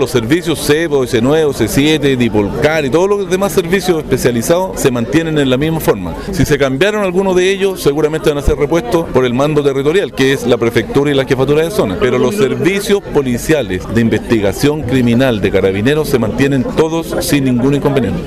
Los servicios CEPO, C9, C7, Dipolcar y todos los demás servicios especializados se mantienen en la misma forma. Si se cambiaron algunos de ellos, seguramente van a ser repuestos por el mando territorial, que es la prefectura y la jefatura de zona. Pero los servicios policiales de investigación criminal de carabineros se mantienen todos sin ningún inconveniente.